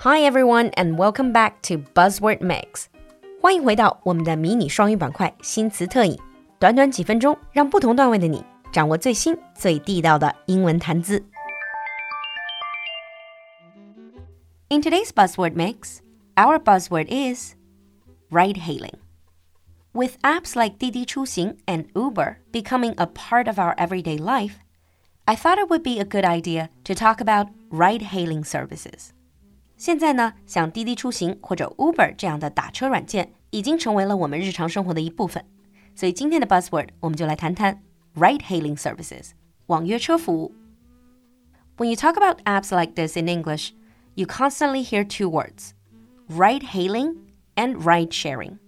Hi everyone and welcome back to Buzzword Mix. 欢迎回到我们的迷你双语板块新词特饮，短短几分钟，让不同段位的你掌握最新最地道的英文谈资。In today's buzzword mix, our buzzword is ride hailing. With apps like Didi Chuxing and Uber becoming a part of our everyday life, I thought it would be a good idea to talk about ride hailing services. 现在呢，像滴滴出行或者 Uber 这样的打车软件已经成为了我们日常生活的一部分。所以今天的 buzzword 我们就来谈谈 ride-hailing services 网约车服务。When you talk about apps like this in English, you constantly hear two words: ride-hailing and ride-sharing.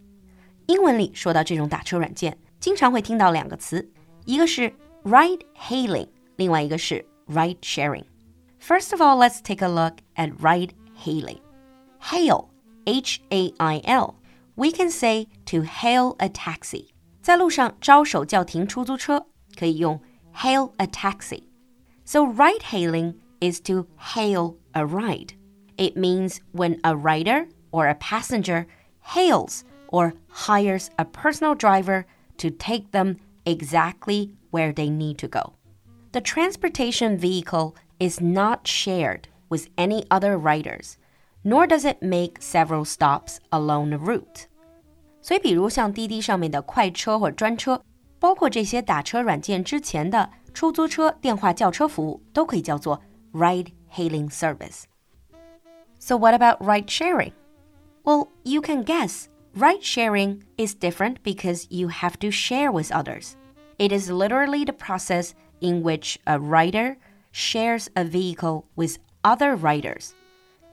英文里说到这种打车软件，经常会听到两个词，一个是 ride-hailing， 另外一个是 ride-sharing。First of all, let's take a look at ride hailing. Hail, H A I L. We can say to hail a taxi. 在路上招手叫停出租车，可以用 hail a taxi. So ride hailing is to hail a ride. It means when a rider or a passenger hails or hires a personal driver to take them exactly where they need to go. The transportation vehicle is not shared with any other riders, nor does it make several stops along the route. 所以，比如像滴滴上面的快车或专车，包括这些打车软件之前的出租车电话叫车服务，都可以叫做 ride-hailing service. So what about ride sharing? Well, you can guess. Ride sharing is different because you have to share with others. It is literally the process in which a rider shares a vehicle with other riders.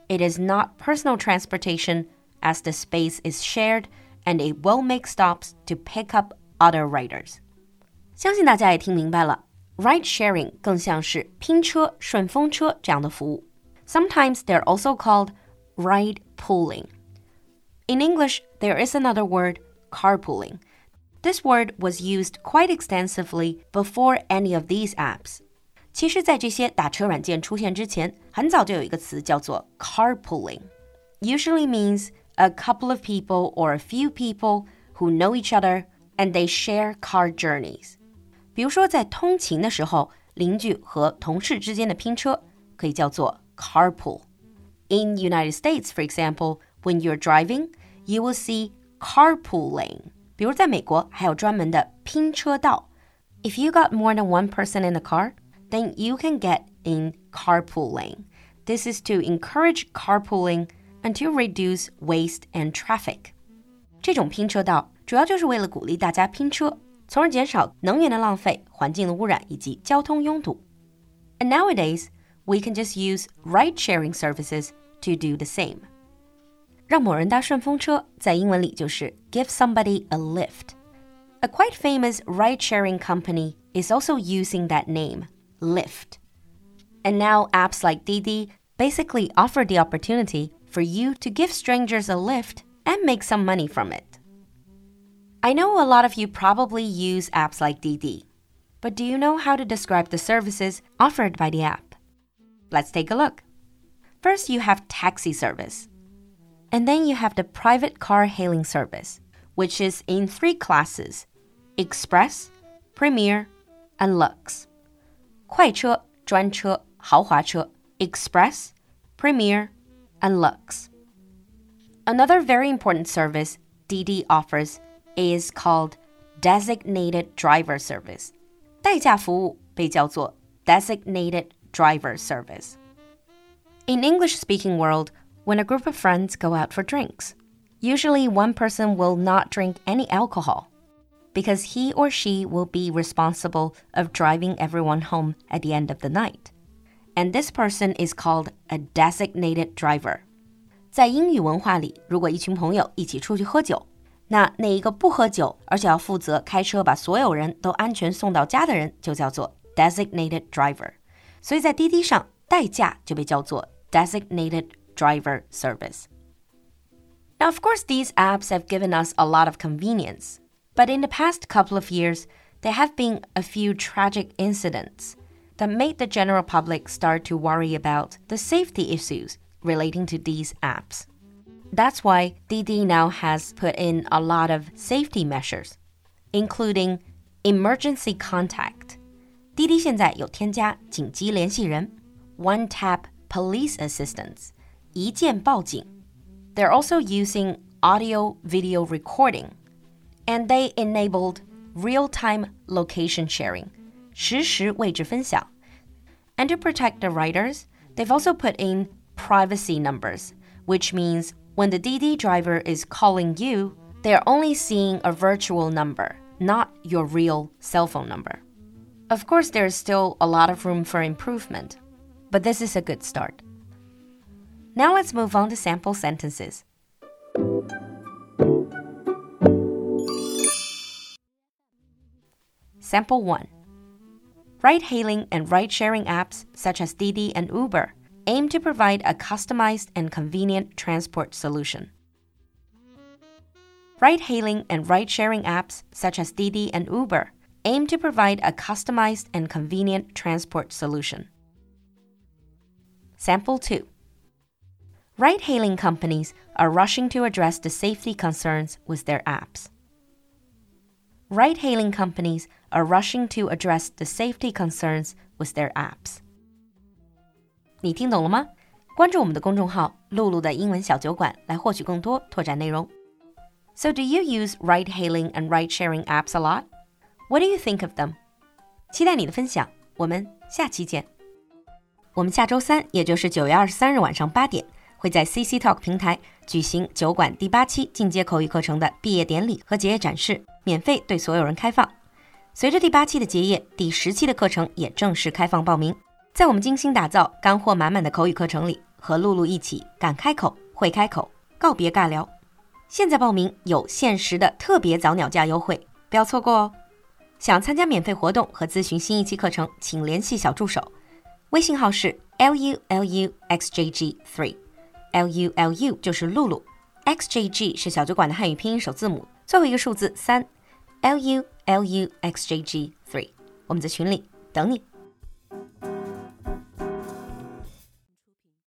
It is not personal transportation as the space is shared and it will make stops to pick up other riders. 相信大家也听明白了，ride sharing 更像是拼车、顺风车这样的服务。Sometimes they're also called ride pooling. In English, there is another word, carpooling. This word was used quite extensively before any of these apps. 其实，在这些打车软件出现之前，很早就有一个词叫做 carpooling. Usually means a couple of people or a few people who know each other and they share car journeys. 比如说，在通勤的时候，邻居和同事之间的拼车可以叫做 carpool. In United States, for example, when you're driving, you will see carpool lane. 比如在美国，还有专门的拼车道。If you got more than one person in the car, then you can get in carpool lane. This is to encourage carpooling and to reduce waste and traffic. 这种拼车道主要就是为了鼓励大家拼车，从而减少能源的浪费、环境的污染以及交通拥堵。And nowadays, we can just use ride-sharing services to do the same. 让某人搭顺风车，在英文里就是 give somebody a lift. A quite famous ride-sharing company is also using that name. Lyft. And now apps like Didi basically offer the opportunity for you to give strangers a lift and make some money from it. I know a lot of you probably use apps like Didi, but do you know how to describe the services offered by the app? Let's take a look. First, you have taxi service. And then you have the private car hailing service, which is in three classes Express, Premier, and Lux. 快车、专车、豪华车 Express, Premier, and Lux. Another very important service Didi offers is called Designated Driver Service. 代驾服务被叫做 Designated Driver Service. In English speaking world, when a group of friends go out for drinks, usually one person will not drink any alcohol because he or she will be responsible of driving everyone home at the end of the night. And this person is called a designated driver. 在英语文化里，如果一群朋友一起出去喝酒，那那一个不喝酒，而且要负责开车把所有人都安全送到家的人，就叫做 designated driver。所以在滴滴上，代驾就被叫做 designated driver service. Now, of course, these apps have given us a lot of convenience, but in the past couple of years, there have been a few tragic incidents that made the general public start to worry about the safety issues relating to these apps. That's why Didi now has put in a lot of safety measures, including emergency contact. Didi 现在有添加紧急联系人, one tap police assistance they're also using audio video recording. And they enabled real time location sharing. And to protect the riders, they've also put in privacy numbers, which means when the Didi driver is calling you, they're only seeing a virtual number, not your real cell phone number. Of course, there's still a lot of room for improvement, but this is a good start. Now let's move on to sample sentences. Sample 1 Ride hailing and ride sharing apps such as Didi and Uber aim to provide a customized and convenient transport solution. Ride hailing and ride sharing apps such as Didi and Uber aim to provide a customized and convenient transport solution. Sample 2 Ride hailing companies are rushing to address the safety concerns with their apps. Ride hailing companies are rushing to address the safety concerns with their apps. 你听懂了吗？关注我们的公众号“露露的英文小酒馆”来获取更多拓展内容。So, do you use ride hailing and ride sharing apps a lot? What do you think of them？期待你的分享，我们下期见。我们下周三，也就是九月二十三日晚上八点， 会在 CC Talk 平台举行酒馆第八期进阶口语课程的毕业典礼和结业展示，免费对所有人开放。随着第八期的结业，第十期的课程也正式开放报名。在我们精心打造、干货满满的口语课程里，和露露一起敢开口、会开口，告别尬聊。现在报名有限时的特别早鸟价优惠，不要错过哦！想参加免费活动和咨询新一期课程，请联系小助手，微信号是 lulu xjg three L U L U 就是露露，x j g 是小酒馆的汉语拼音首字母，最后一个数字三，l u l u x j g three，我们在群里等你。